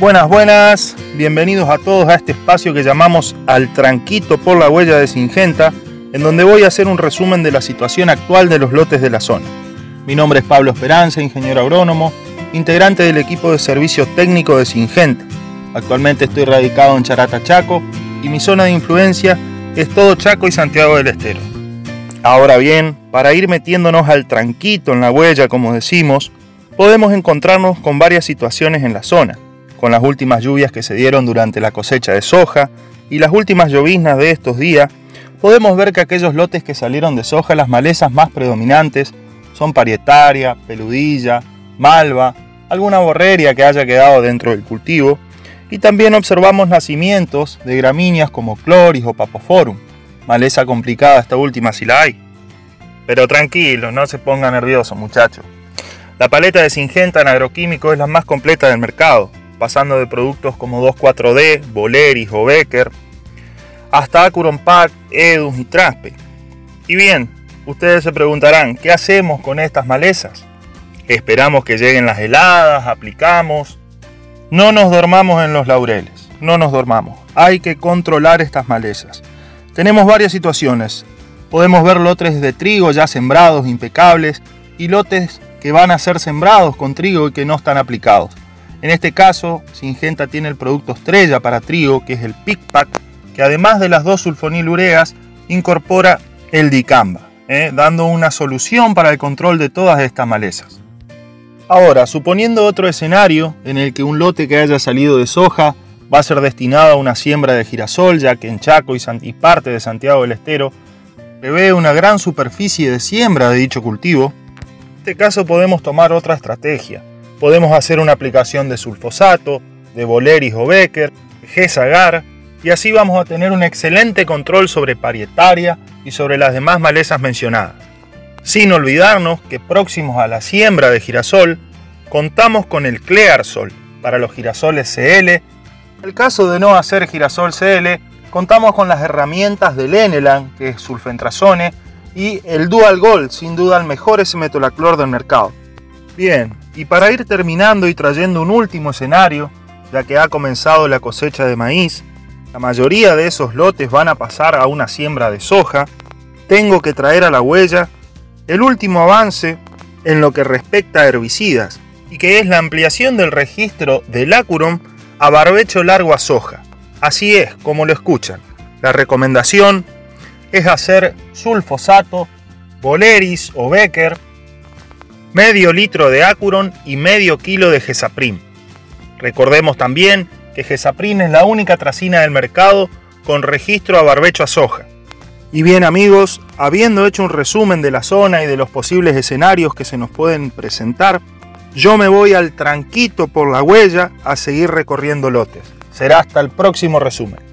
Buenas, buenas, bienvenidos a todos a este espacio que llamamos Al Tranquito por la Huella de Singenta, en donde voy a hacer un resumen de la situación actual de los lotes de la zona. Mi nombre es Pablo Esperanza, ingeniero agrónomo, integrante del equipo de servicio técnico de Singenta. Actualmente estoy radicado en Charata, Chaco, y mi zona de influencia es todo Chaco y Santiago del Estero. Ahora bien, para ir metiéndonos al tranquito en la huella, como decimos, podemos encontrarnos con varias situaciones en la zona con las últimas lluvias que se dieron durante la cosecha de soja y las últimas lloviznas de estos días, podemos ver que aquellos lotes que salieron de soja, las malezas más predominantes son parietaria, peludilla, malva, alguna borreria que haya quedado dentro del cultivo, y también observamos nacimientos de gramíneas como cloris o papoforum, maleza complicada esta última si la hay. Pero tranquilo, no se ponga nervioso muchachos. La paleta de Singenta en agroquímico es la más completa del mercado pasando de productos como 24D, Boleris o Becker, hasta Acuron Pack, Edus y Traspe. Y bien, ustedes se preguntarán, ¿qué hacemos con estas malezas? Esperamos que lleguen las heladas, aplicamos. No nos dormamos en los laureles, no nos dormamos. Hay que controlar estas malezas. Tenemos varias situaciones. Podemos ver lotes de trigo ya sembrados, impecables, y lotes que van a ser sembrados con trigo y que no están aplicados. En este caso, Singenta tiene el producto estrella para trigo, que es el PICPAC, que además de las dos sulfonilureas, incorpora el dicamba, ¿eh? dando una solución para el control de todas estas malezas. Ahora, suponiendo otro escenario en el que un lote que haya salido de soja va a ser destinado a una siembra de girasol, ya que en Chaco y, y parte de Santiago del Estero prevé una gran superficie de siembra de dicho cultivo, en este caso podemos tomar otra estrategia Podemos hacer una aplicación de sulfosato, de Boleris o Becker, de G-Sagar, y así vamos a tener un excelente control sobre parietaria y sobre las demás malezas mencionadas. Sin olvidarnos que próximos a la siembra de girasol, contamos con el Clearsol para los girasoles CL. En el caso de no hacer girasol CL, contamos con las herramientas del Enelan, que es sulfentrazone, y el Dual Gold, sin duda el mejor S-metolaclor del mercado. Bien, y para ir terminando y trayendo un último escenario, ya que ha comenzado la cosecha de maíz, la mayoría de esos lotes van a pasar a una siembra de soja, tengo que traer a la huella el último avance en lo que respecta a herbicidas, y que es la ampliación del registro del Acuron a barbecho largo a soja. Así es, como lo escuchan. La recomendación es hacer sulfosato, boleris o becker medio litro de Acuron y medio kilo de Gesaprim. Recordemos también que Gesaprim es la única tracina del mercado con registro a barbecho a soja. Y bien amigos, habiendo hecho un resumen de la zona y de los posibles escenarios que se nos pueden presentar, yo me voy al tranquito por la huella a seguir recorriendo lotes. Será hasta el próximo resumen.